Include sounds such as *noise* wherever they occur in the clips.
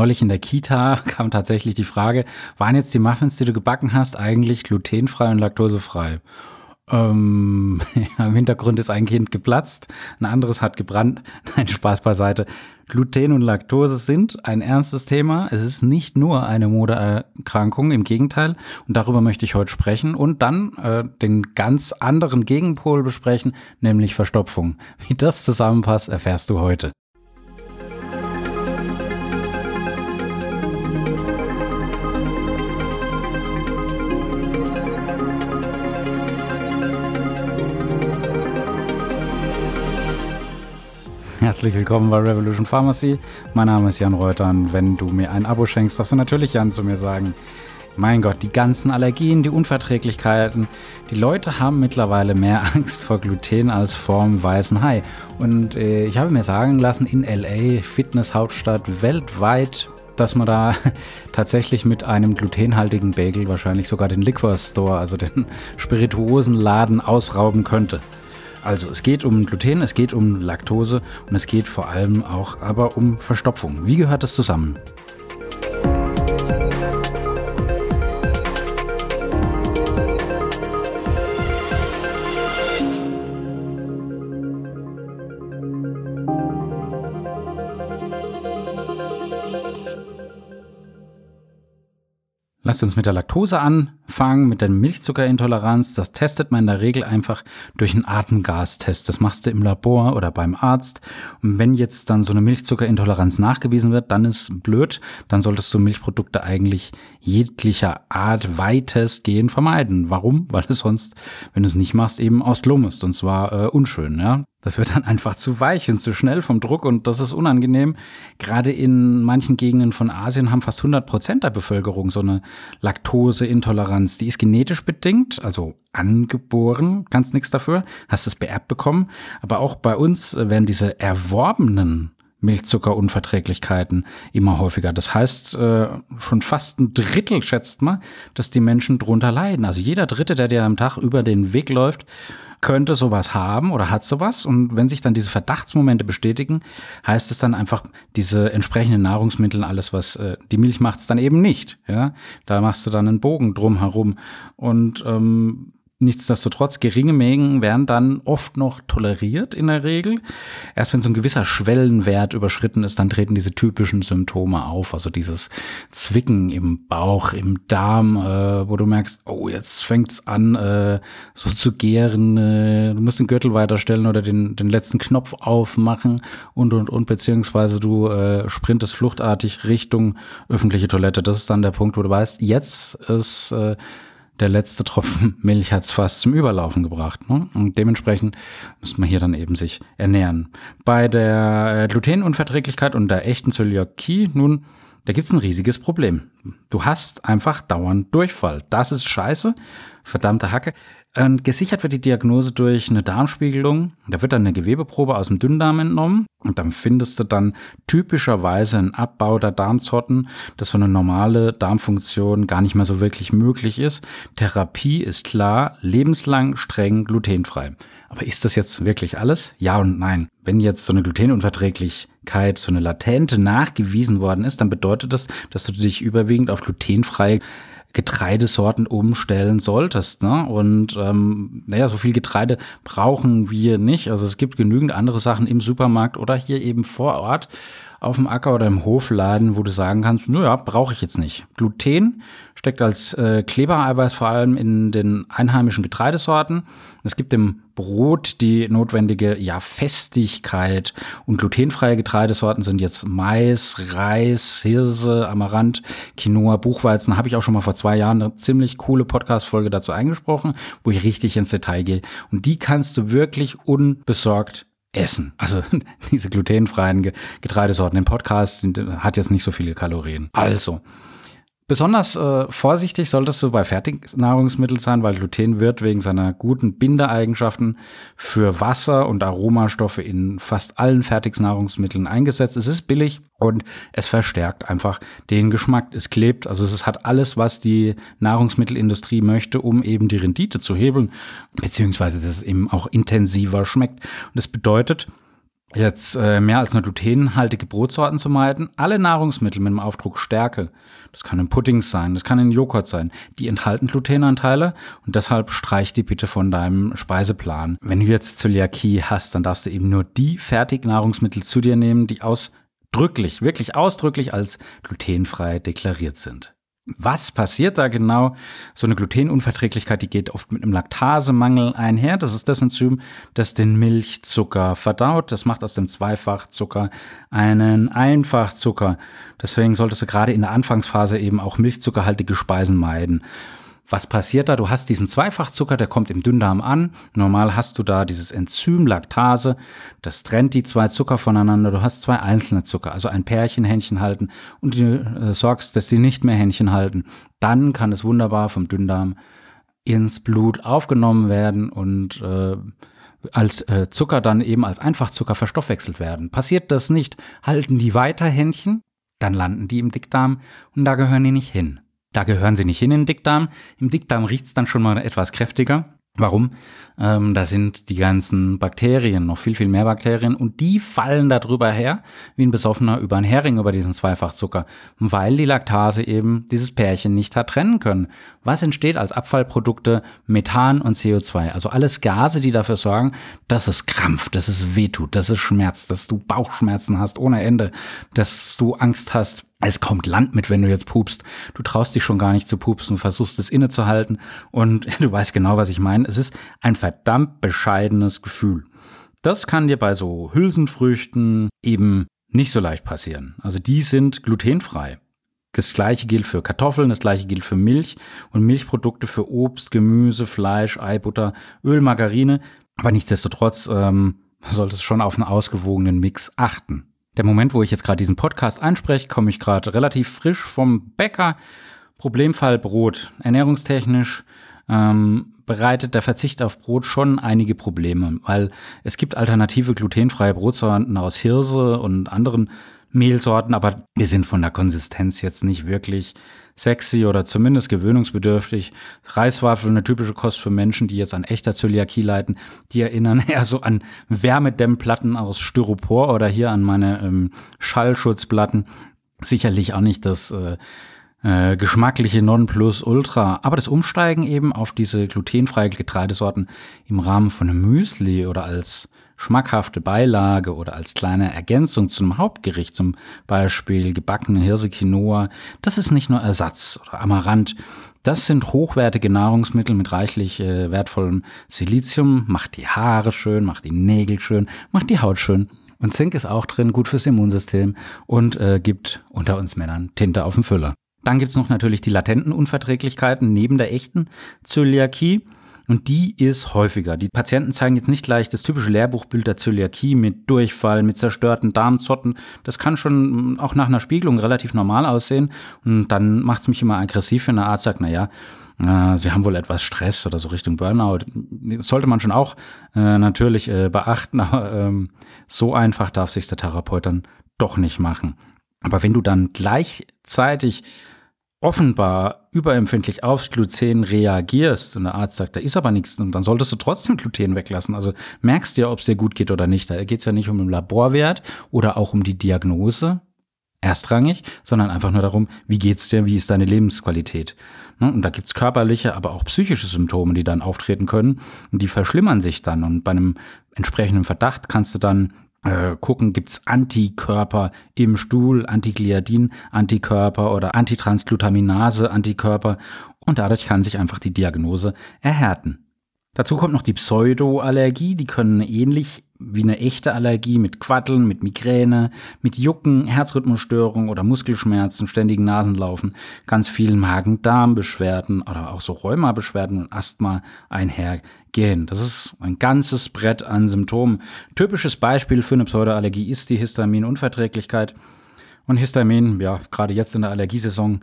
Neulich in der Kita *laughs* kam tatsächlich die Frage, waren jetzt die Muffins, die du gebacken hast, eigentlich glutenfrei und laktosefrei? Ähm, *laughs* ja, Im Hintergrund ist ein Kind geplatzt, ein anderes hat gebrannt. *laughs* Nein, Spaß beiseite. Gluten und Laktose sind ein ernstes Thema. Es ist nicht nur eine Modeerkrankung, im Gegenteil. Und darüber möchte ich heute sprechen und dann äh, den ganz anderen Gegenpol besprechen, nämlich Verstopfung. Wie das zusammenpasst, erfährst du heute. Herzlich willkommen bei Revolution Pharmacy. Mein Name ist Jan Reuter und wenn du mir ein Abo schenkst, darfst du natürlich Jan zu mir sagen. Mein Gott, die ganzen Allergien, die Unverträglichkeiten. Die Leute haben mittlerweile mehr *laughs* Angst vor Gluten als vor dem weißen Hai. Und äh, ich habe mir sagen lassen, in LA, Fitness-Hauptstadt, weltweit, dass man da *laughs* tatsächlich mit einem glutenhaltigen Bagel wahrscheinlich sogar den Liquor Store, also den *laughs* Spirituosenladen, ausrauben könnte. Also es geht um Gluten, es geht um Laktose und es geht vor allem auch aber um Verstopfung. Wie gehört das zusammen? Lasst uns mit der Laktose anfangen, mit der Milchzuckerintoleranz. Das testet man in der Regel einfach durch einen Atemgastest. Das machst du im Labor oder beim Arzt. Und wenn jetzt dann so eine Milchzuckerintoleranz nachgewiesen wird, dann ist blöd. Dann solltest du Milchprodukte eigentlich jeglicher Art weitestgehend vermeiden. Warum? *laughs* Weil du sonst, wenn du es nicht machst, eben ausglummest. Und zwar äh, unschön, ja. Das wird dann einfach zu weich und zu schnell vom Druck und das ist unangenehm. Gerade in manchen Gegenden von Asien haben fast 100 Prozent der Bevölkerung so eine Laktoseintoleranz. Die ist genetisch bedingt, also angeboren, kannst nichts dafür, hast es beerbt bekommen. Aber auch bei uns werden diese erworbenen Milchzuckerunverträglichkeiten immer häufiger. Das heißt, äh, schon fast ein Drittel schätzt man, dass die Menschen drunter leiden. Also jeder Dritte, der dir am Tag über den Weg läuft, könnte sowas haben oder hat sowas. Und wenn sich dann diese Verdachtsmomente bestätigen, heißt es dann einfach, diese entsprechenden Nahrungsmittel, alles was äh, die Milch macht es dann eben nicht. Ja, da machst du dann einen Bogen drum herum und ähm, Nichtsdestotrotz, geringe Mengen werden dann oft noch toleriert in der Regel. Erst wenn so ein gewisser Schwellenwert überschritten ist, dann treten diese typischen Symptome auf. Also dieses Zwicken im Bauch, im Darm, äh, wo du merkst, oh, jetzt fängt's an, äh, so zu gären. Äh, du musst den Gürtel weiterstellen oder den, den letzten Knopf aufmachen und, und, und, beziehungsweise du äh, sprintest fluchtartig Richtung öffentliche Toilette. Das ist dann der Punkt, wo du weißt, jetzt ist äh, der letzte Tropfen *laughs* Milch hat's fast zum Überlaufen gebracht. Ne? Und dementsprechend muss man hier dann eben sich ernähren. Bei der äh, Glutenunverträglichkeit und der echten Zöliakie, nun, da gibt's ein riesiges Problem. Du hast einfach dauernd Durchfall. Das ist scheiße. Verdammte Hacke. Und gesichert wird die Diagnose durch eine Darmspiegelung. Da wird dann eine Gewebeprobe aus dem Dünndarm entnommen und dann findest du dann typischerweise einen Abbau der Darmzotten, dass so eine normale Darmfunktion gar nicht mehr so wirklich möglich ist. Therapie ist klar, lebenslang streng glutenfrei. Aber ist das jetzt wirklich alles? Ja und nein. Wenn jetzt so eine Glutenunverträglichkeit, so eine latente nachgewiesen worden ist, dann bedeutet das, dass du dich überwiegend auf glutenfreie Getreidesorten umstellen solltest. Ne? Und ähm, naja, so viel Getreide brauchen wir nicht. Also es gibt genügend andere Sachen im Supermarkt oder hier eben vor Ort auf dem Acker oder im Hofladen, wo du sagen kannst, naja, brauche ich jetzt nicht. Gluten steckt als äh, Klebereiweiß vor allem in den einheimischen Getreidesorten. Es gibt im Brot die notwendige ja, Festigkeit und glutenfreie Getreidesorten sind jetzt Mais, Reis, Hirse, Amaranth, Quinoa, Buchweizen. Habe ich auch schon mal vor zwei Jahren eine ziemlich coole Podcast-Folge dazu eingesprochen, wo ich richtig ins Detail gehe. Und die kannst du wirklich unbesorgt essen. Also *laughs* diese glutenfreien Getreidesorten im Podcast hat jetzt nicht so viele Kalorien. Also, Besonders äh, vorsichtig solltest du bei Fertignahrungsmitteln sein, weil Gluten wird wegen seiner guten Bindeeigenschaften für Wasser und Aromastoffe in fast allen Fertignahrungsmitteln eingesetzt. Es ist billig und es verstärkt einfach den Geschmack. Es klebt, also es hat alles, was die Nahrungsmittelindustrie möchte, um eben die Rendite zu hebeln, beziehungsweise dass es eben auch intensiver schmeckt. Und das bedeutet, jetzt äh, mehr als nur glutenhaltige Brotsorten zu meiden. Alle Nahrungsmittel mit dem Aufdruck Stärke, das kann in Puddings sein, das kann in Joghurt sein, die enthalten Glutenanteile und deshalb streich die bitte von deinem Speiseplan. Wenn du jetzt Zöliakie hast, dann darfst du eben nur die Fertignahrungsmittel zu dir nehmen, die ausdrücklich, wirklich ausdrücklich als glutenfrei deklariert sind. Was passiert da genau? So eine Glutenunverträglichkeit, die geht oft mit einem Laktasemangel einher. Das ist das Enzym, das den Milchzucker verdaut. Das macht aus dem Zweifachzucker einen Einfachzucker. Deswegen solltest du gerade in der Anfangsphase eben auch milchzuckerhaltige Speisen meiden. Was passiert da? Du hast diesen Zweifachzucker, der kommt im Dünndarm an. Normal hast du da dieses Enzym Laktase, das trennt die zwei Zucker voneinander. Du hast zwei einzelne Zucker, also ein Pärchen Händchen halten und du äh, sorgst, dass sie nicht mehr Händchen halten. Dann kann es wunderbar vom Dünndarm ins Blut aufgenommen werden und äh, als äh, Zucker dann eben als Einfachzucker verstoffwechselt werden. Passiert das nicht, halten die weiter Händchen, dann landen die im Dickdarm und da gehören die nicht hin. Da gehören sie nicht hin in den Dickdarm. Im Dickdarm riecht's dann schon mal etwas kräftiger. Warum? Ähm, da sind die ganzen Bakterien, noch viel, viel mehr Bakterien, und die fallen da drüber her, wie ein Besoffener über einen Hering, über diesen Zweifachzucker, weil die Laktase eben dieses Pärchen nicht hat trennen können. Was entsteht als Abfallprodukte? Methan und CO2. Also alles Gase, die dafür sorgen, dass es krampft, dass es wehtut, dass es schmerzt, dass du Bauchschmerzen hast ohne Ende, dass du Angst hast, es kommt Land mit, wenn du jetzt pupst. Du traust dich schon gar nicht zu pupsen, versuchst es innezuhalten und *laughs* du weißt genau, was ich meine. Es ist ein verdammt bescheidenes Gefühl. Das kann dir bei so Hülsenfrüchten eben nicht so leicht passieren. Also die sind glutenfrei. Das gleiche gilt für Kartoffeln, das gleiche gilt für Milch und Milchprodukte für Obst, Gemüse, Fleisch, Ei, Butter, Öl, Margarine. Aber nichtsdestotrotz ähm, solltest du schon auf einen ausgewogenen Mix achten. Der Moment, wo ich jetzt gerade diesen Podcast einspreche, komme ich gerade relativ frisch vom Bäcker. Problemfall Brot. Ernährungstechnisch ähm, bereitet der Verzicht auf Brot schon einige Probleme, weil es gibt alternative glutenfreie Brotsorten aus Hirse und anderen Mehlsorten, aber wir sind von der Konsistenz jetzt nicht wirklich sexy oder zumindest gewöhnungsbedürftig. Reiswaffeln, eine typische Kost für Menschen, die jetzt an echter Zöliakie leiden, die erinnern *laughs* eher so an Wärmedämmplatten aus Styropor oder hier an meine ähm, Schallschutzplatten. Sicherlich auch nicht das äh, äh, geschmackliche Nonplusultra, aber das Umsteigen eben auf diese glutenfreie Getreidesorten im Rahmen von einem Müsli oder als schmackhafte Beilage oder als kleine Ergänzung zu einem Hauptgericht, zum Beispiel gebackene Hirse-Quinoa, das ist nicht nur Ersatz oder Amaranth. Das sind hochwertige Nahrungsmittel mit reichlich äh, wertvollem Silizium, macht die Haare schön, macht die Nägel schön, macht die Haut schön. Und Zink ist auch drin, gut fürs Immunsystem und äh, gibt unter uns Männern Tinte auf dem Füller. Dann gibt's noch natürlich die latenten Unverträglichkeiten neben der echten Zöliakie. Und die ist häufiger. Die Patienten zeigen jetzt nicht gleich das typische Lehrbuchbild der Zöliakie mit Durchfall, mit zerstörten Darmzotten. Das kann schon auch nach einer Spiegelung relativ normal aussehen. Und dann macht es mich immer aggressiv, wenn der Arzt sagt, naja, äh, Sie haben wohl etwas Stress oder so Richtung Burnout. Das sollte man schon auch äh, natürlich äh, beachten, *laughs* aber ähm, so einfach darf sich der Therapeut dann doch nicht machen. Aber wenn du dann gleichzeitig offenbar überempfindlich aufs Gluten reagierst und der Arzt sagt, da ist aber nichts, und dann solltest du trotzdem Gluten weglassen. Also merkst du ja, ob es dir gut geht oder nicht. Da geht es ja nicht um den Laborwert oder auch um die Diagnose, erstrangig, sondern einfach nur darum, wie geht's dir, wie ist deine Lebensqualität. Ne? Und da gibt's körperliche, aber auch psychische Symptome, die dann auftreten können und die verschlimmern sich dann. Und bei einem entsprechenden Verdacht kannst du dann äh, gucken, gibt's Antikörper im Stuhl, Antigliadin, Antikörper oder Antitransglutaminase, Antikörper und dadurch kann sich einfach die Diagnose erhärten. Dazu kommt noch die Pseudoallergie, die können ähnlich wie eine echte Allergie mit Quatteln, mit Migräne, mit Jucken, Herzrhythmusstörungen oder Muskelschmerzen, ständigen Nasenlaufen, ganz vielen Magen-Darm-Beschwerden oder auch so Rheumabeschwerden und Asthma einhergehen. Das ist ein ganzes Brett an Symptomen. Typisches Beispiel für eine Pseudoallergie ist die Histaminunverträglichkeit. Und Histamin, ja, gerade jetzt in der Allergiesaison,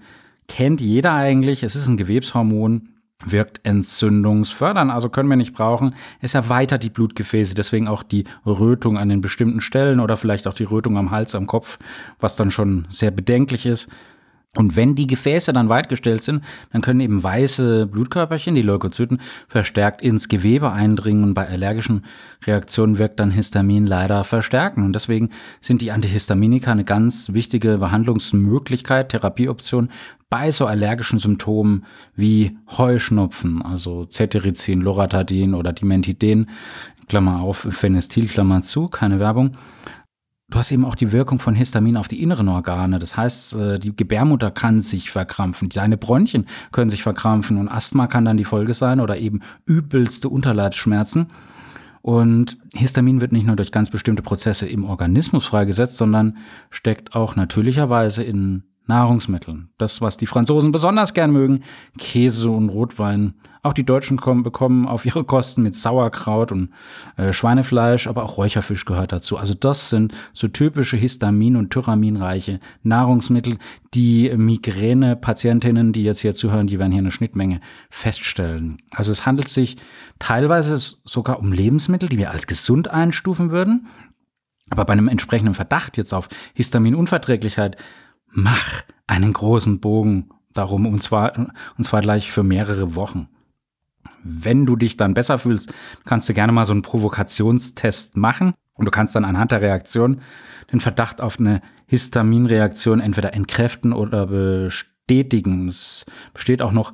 kennt jeder eigentlich. Es ist ein Gewebshormon, wirkt entzündungsfördernd, also können wir nicht brauchen. Es erweitert die Blutgefäße, deswegen auch die Rötung an den bestimmten Stellen oder vielleicht auch die Rötung am Hals, am Kopf, was dann schon sehr bedenklich ist. Und wenn die Gefäße dann weitgestellt sind, dann können eben weiße Blutkörperchen, die Leukozyten, verstärkt ins Gewebe eindringen und bei allergischen Reaktionen wirkt dann Histamin leider verstärken. Und deswegen sind die Antihistaminika eine ganz wichtige Behandlungsmöglichkeit, Therapieoption bei so allergischen Symptomen wie Heuschnupfen, also Cetirizin, Loratadin oder Dimethiden, Klammer auf, Phenestil, Klammer zu, keine Werbung. Du hast eben auch die Wirkung von Histamin auf die inneren Organe. Das heißt, äh, die Gebärmutter kann sich verkrampfen, deine Bronchien können sich verkrampfen und Asthma kann dann die Folge sein oder eben übelste Unterleibsschmerzen. Und Histamin wird nicht nur durch ganz bestimmte Prozesse im Organismus freigesetzt, sondern steckt auch natürlicherweise in Nahrungsmitteln. Das, was die Franzosen besonders gern mögen, Käse und Rotwein. Auch die Deutschen kommen, bekommen auf ihre Kosten mit Sauerkraut und äh, Schweinefleisch, aber auch Räucherfisch gehört dazu. Also das sind so typische Histamin- und Tyraminreiche Nahrungsmittel, die Migräne-Patientinnen, die jetzt hier zuhören, die werden hier eine Schnittmenge feststellen. Also es handelt sich teilweise sogar um Lebensmittel, die wir als gesund einstufen würden. Aber bei einem entsprechenden Verdacht jetzt auf Histaminunverträglichkeit mach einen großen Bogen darum, und zwar, und zwar gleich für mehrere Wochen. Wenn du dich dann besser fühlst, kannst du gerne mal so einen Provokationstest machen und du kannst dann anhand der Reaktion den Verdacht auf eine Histaminreaktion entweder entkräften oder bestätigen. Es besteht auch noch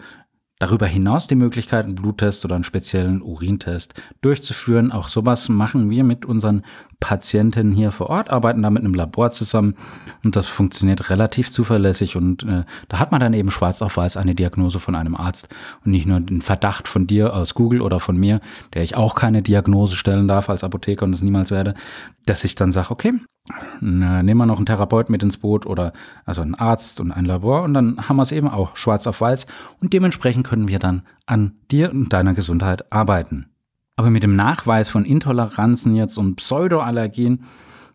Darüber hinaus die Möglichkeit, einen Bluttest oder einen speziellen Urintest durchzuführen. Auch sowas machen wir mit unseren Patienten hier vor Ort, arbeiten da mit einem Labor zusammen und das funktioniert relativ zuverlässig und äh, da hat man dann eben schwarz auf weiß eine Diagnose von einem Arzt und nicht nur den Verdacht von dir aus Google oder von mir, der ich auch keine Diagnose stellen darf als Apotheker und es niemals werde, dass ich dann sage, okay, nehmen wir noch einen Therapeut mit ins Boot oder also einen Arzt und ein Labor und dann haben wir es eben auch schwarz auf weiß und dementsprechend können wir dann an dir und deiner Gesundheit arbeiten. Aber mit dem Nachweis von Intoleranzen jetzt und Pseudoallergien,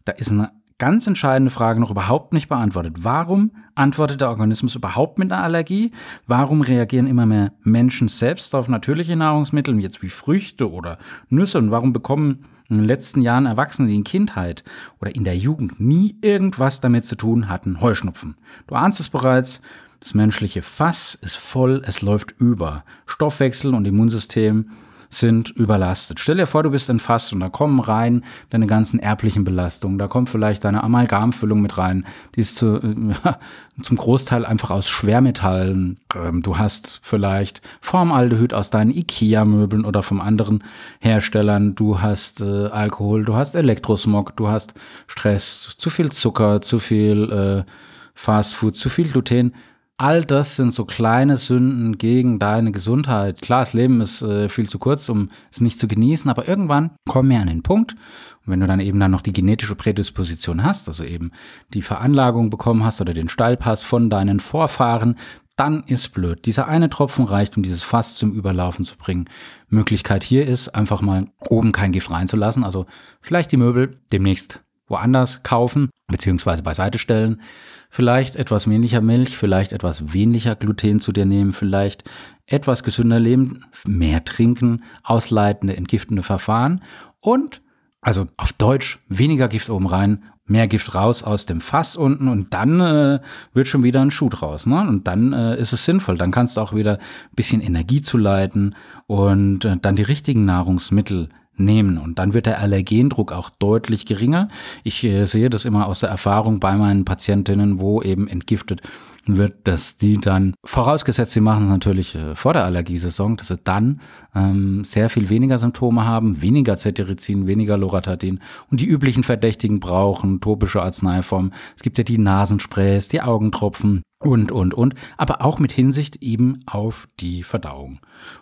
da ist eine ganz entscheidende Frage noch überhaupt nicht beantwortet. Warum antwortet der Organismus überhaupt mit einer Allergie? Warum reagieren immer mehr Menschen selbst auf natürliche Nahrungsmittel, jetzt wie Früchte oder Nüsse? Und warum bekommen in den letzten Jahren Erwachsene, die in Kindheit oder in der Jugend nie irgendwas damit zu tun hatten, Heuschnupfen? Du ahnst es bereits, das menschliche Fass ist voll, es läuft über. Stoffwechsel und Immunsystem sind überlastet. Stell dir vor, du bist entfasst und da kommen rein deine ganzen erblichen Belastungen. Da kommt vielleicht deine Amalgamfüllung mit rein. Die ist zu, *laughs* ja, zum Großteil einfach aus Schwermetallen. Ähm, du hast vielleicht Formaldehyd aus deinen Ikea-Möbeln oder vom anderen Herstellern. Du hast äh, Alkohol, du hast Elektrosmog, du hast Stress, zu viel Zucker, zu viel äh, Fastfood, zu viel Gluten all das sind so kleine Sünden gegen deine Gesundheit. Klar, das Leben ist äh, viel zu kurz, um es nicht zu genießen, aber irgendwann kommen wir an den Punkt, und wenn du dann eben dann noch die genetische Prädisposition hast, also eben die Veranlagung bekommen hast oder den Stallpass von deinen Vorfahren, dann ist blöd. Dieser eine Tropfen reicht, um dieses Fass zum Überlaufen zu bringen. Möglichkeit hier ist, einfach mal oben kein Gift reinzulassen, also vielleicht die Möbel demnächst woanders kaufen, beziehungsweise beiseite stellen vielleicht etwas weniger Milch, vielleicht etwas weniger Gluten zu dir nehmen, vielleicht etwas gesünder leben, mehr trinken, ausleitende, entgiftende Verfahren und also auf Deutsch weniger Gift oben rein, mehr Gift raus aus dem Fass unten und dann äh, wird schon wieder ein Schuh draus. Ne? Und dann äh, ist es sinnvoll. Dann kannst du auch wieder ein bisschen Energie zuleiten und äh, dann die richtigen Nahrungsmittel nehmen. Und dann wird der Allergendruck auch deutlich geringer. Ich äh, sehe das immer aus der Erfahrung bei meinen Patientinnen, wo eben entgiftet wird, dass die dann, vorausgesetzt, sie machen es natürlich äh, vor der Allergiesaison, dass sie dann ähm, sehr viel weniger Symptome haben, weniger Cetirizin, weniger Loratadin und die üblichen Verdächtigen brauchen, topische Arzneiformen. Es gibt ja die Nasensprays, die Augentropfen, und, und, und, aber auch mit Hinsicht eben auf die Verdauung.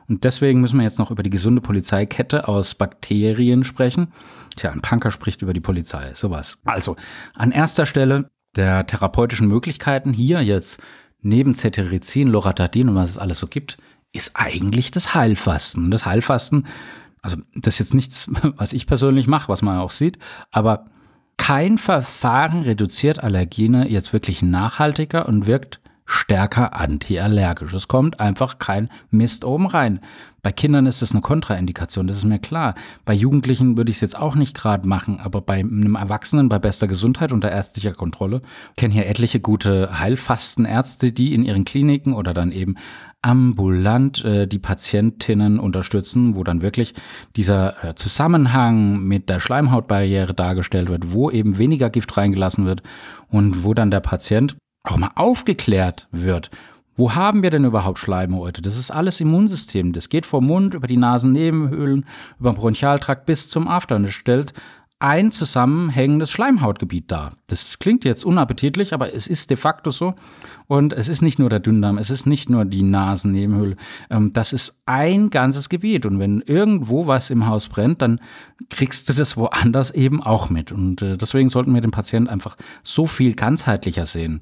Und deswegen müssen wir jetzt noch über die gesunde Polizeikette aus Bakterien sprechen. Tja, ein Punker spricht über die Polizei, sowas. Also, an erster Stelle der therapeutischen Möglichkeiten hier jetzt neben Cetirizin, Loratadin und was es alles so gibt, ist eigentlich das Heilfasten. Und das Heilfasten, also das ist jetzt nichts, *laughs* was ich persönlich mache, was man auch sieht, aber kein Verfahren reduziert Allergene jetzt wirklich nachhaltiger und wirkt stärker antiallergisch. Es kommt einfach kein Mist oben rein. Bei Kindern ist es eine Kontraindikation, das ist mir klar. Bei Jugendlichen würde ich es jetzt auch nicht gerade machen, aber bei einem Erwachsenen bei bester Gesundheit unter ärztlicher Kontrolle kennen hier etliche gute Heilfastenärzte, die in ihren Kliniken oder dann eben ambulant äh, die Patientinnen unterstützen, wo dann wirklich dieser äh, Zusammenhang mit der Schleimhautbarriere dargestellt wird, wo eben weniger Gift reingelassen wird und wo dann der Patient auch mal aufgeklärt wird. Wo haben wir denn überhaupt Schleimhäute? Das ist alles Immunsystem. Das geht vom Mund über die Nasennebenhöhlen, über den Bronchialtrakt bis zum After und es stellt ein zusammenhängendes Schleimhautgebiet dar. Das klingt jetzt unappetitlich, aber es ist de facto so. Und es ist nicht nur der Dünndarm, es ist nicht nur die Nasennebenhöhle. Ähm, das ist ein ganzes Gebiet. Und wenn irgendwo was im Haus brennt, dann kriegst du das woanders eben auch mit. Und äh, deswegen sollten wir den Patienten einfach so viel ganzheitlicher sehen.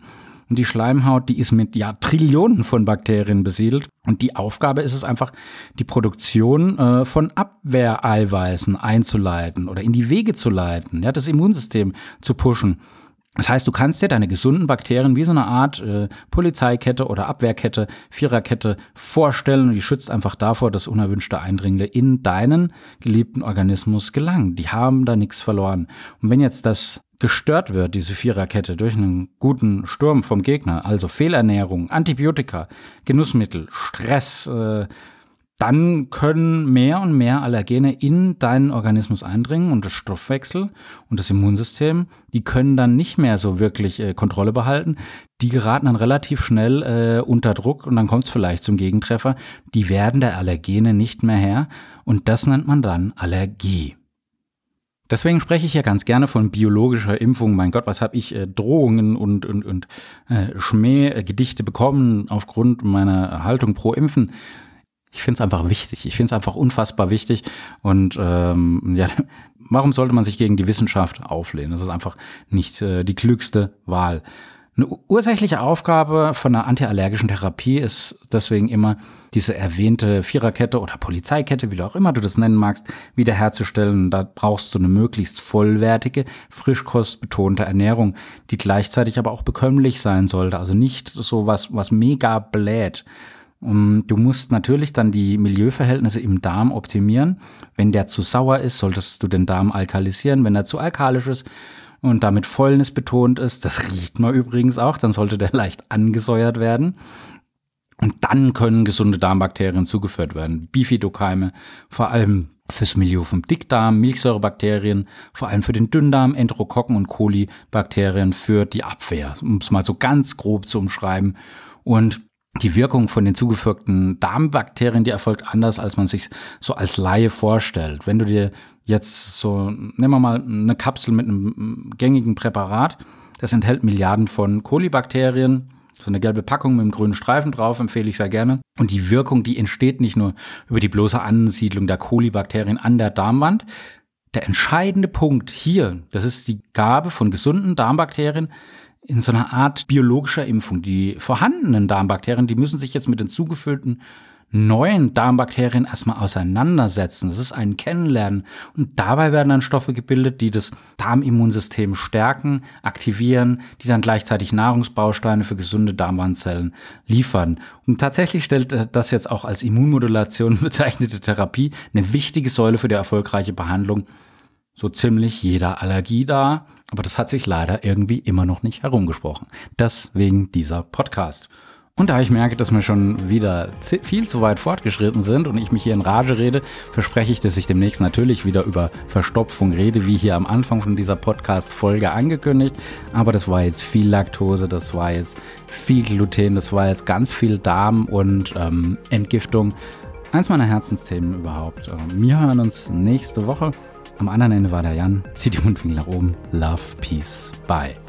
Und die Schleimhaut, die ist mit ja Trillionen von Bakterien besiedelt. Und die Aufgabe ist es einfach, die Produktion äh, von Abwehreiweißen einzuleiten oder in die Wege zu leiten, ja, das Immunsystem zu pushen. Das heißt, du kannst dir deine gesunden Bakterien wie so eine Art äh, Polizeikette oder Abwehrkette, Viererkette vorstellen und die schützt einfach davor, dass unerwünschte Eindringlinge in deinen geliebten Organismus gelangen. Die haben da nichts verloren. Und wenn jetzt das gestört wird, diese Viererkette, durch einen guten Sturm vom Gegner, also Fehlernährung, Antibiotika, Genussmittel, Stress, äh, dann können mehr und mehr Allergene in deinen Organismus eindringen und das Stoffwechsel und das Immunsystem, die können dann nicht mehr so wirklich äh, Kontrolle behalten. Die geraten dann relativ schnell äh, unter Druck und dann kommt es vielleicht zum Gegentreffer. Die werden der Allergene nicht mehr her und das nennt man dann Allergie. Deswegen spreche ich ja ganz gerne von biologischer Impfung. Mein Gott, was habe ich äh, Drohungen und, und, und äh, Schmähgedichte bekommen aufgrund meiner Haltung pro Impfen. Ich finde es einfach wichtig. Ich finde es einfach unfassbar wichtig. Und ähm, ja, warum sollte man sich gegen die Wissenschaft auflehnen? Das ist einfach nicht äh, die klügste Wahl. Eine ursächliche Aufgabe von einer antiallergischen Therapie ist deswegen immer, diese erwähnte Viererkette oder Polizeikette, wie du auch immer du das nennen magst, wiederherzustellen. Da brauchst du eine möglichst vollwertige, frischkostbetonte Ernährung, die gleichzeitig aber auch bekömmlich sein sollte. Also nicht so was, was mega bläht. Du musst natürlich dann die Milieuverhältnisse im Darm optimieren. Wenn der zu sauer ist, solltest du den Darm alkalisieren. Wenn er zu alkalisch ist, und damit Fäulnis betont ist, das riecht man übrigens auch, dann sollte der *laughs* leicht angesäuert werden. Und dann können gesunde Darmbakterien zugeführt werden. Bifidokeime, vor allem fürs Milieu vom Dickdarm, Milchsäurebakterien, vor allem für den Dünndarm, Enterokokken und Kolibakterien für die Abwehr, um es mal so ganz grob zu umschreiben. Und die Wirkung von den zugefügten Darmbakterien, die erfolgt anders, als man sich so als Laie vorstellt. Wenn du dir jetzt so, nehmen wir mal eine Kapsel mit einem gängigen Präparat, das enthält Milliarden von Kolibakterien, so eine gelbe Packung mit einem grünen Streifen drauf, empfehle ich sehr gerne. Und die Wirkung, die entsteht nicht nur über die bloße Ansiedlung der Kolibakterien an der Darmwand. Der entscheidende Punkt hier, das ist die Gabe von gesunden Darmbakterien in so einer Art biologischer Impfung. Die vorhandenen Darmbakterien, die müssen sich jetzt mit den zugefüllten neuen Darmbakterien erstmal auseinandersetzen. Das ist ein Kennenlernen. Und dabei werden dann Stoffe gebildet, die das Darmimmunsystem stärken, aktivieren, die dann gleichzeitig Nahrungsbausteine für gesunde Darmwandzellen liefern. Und tatsächlich stellt äh, das jetzt auch als Immunmodulation *laughs* bezeichnete Therapie eine wichtige Säule für die erfolgreiche Behandlung so ziemlich jeder Allergie dar. Aber das hat sich leider irgendwie immer noch nicht herumgesprochen. Deswegen dieser Podcast. Und da ich merke, dass wir schon wieder viel zu weit fortgeschritten sind und ich mich hier in Rage rede, verspreche ich, dass ich demnächst natürlich wieder über Verstopfung rede, wie hier am Anfang von dieser Podcast-Folge angekündigt. Aber das war jetzt viel Laktose, das war jetzt viel Gluten, das war jetzt ganz viel Darm und ähm, Entgiftung. Eins meiner Herzensthemen überhaupt. Ähm, wir hören uns nächste Woche. Am anderen Ende war der Jan. Zieht die Mundwinkel nach oben. Love, Peace, Bye.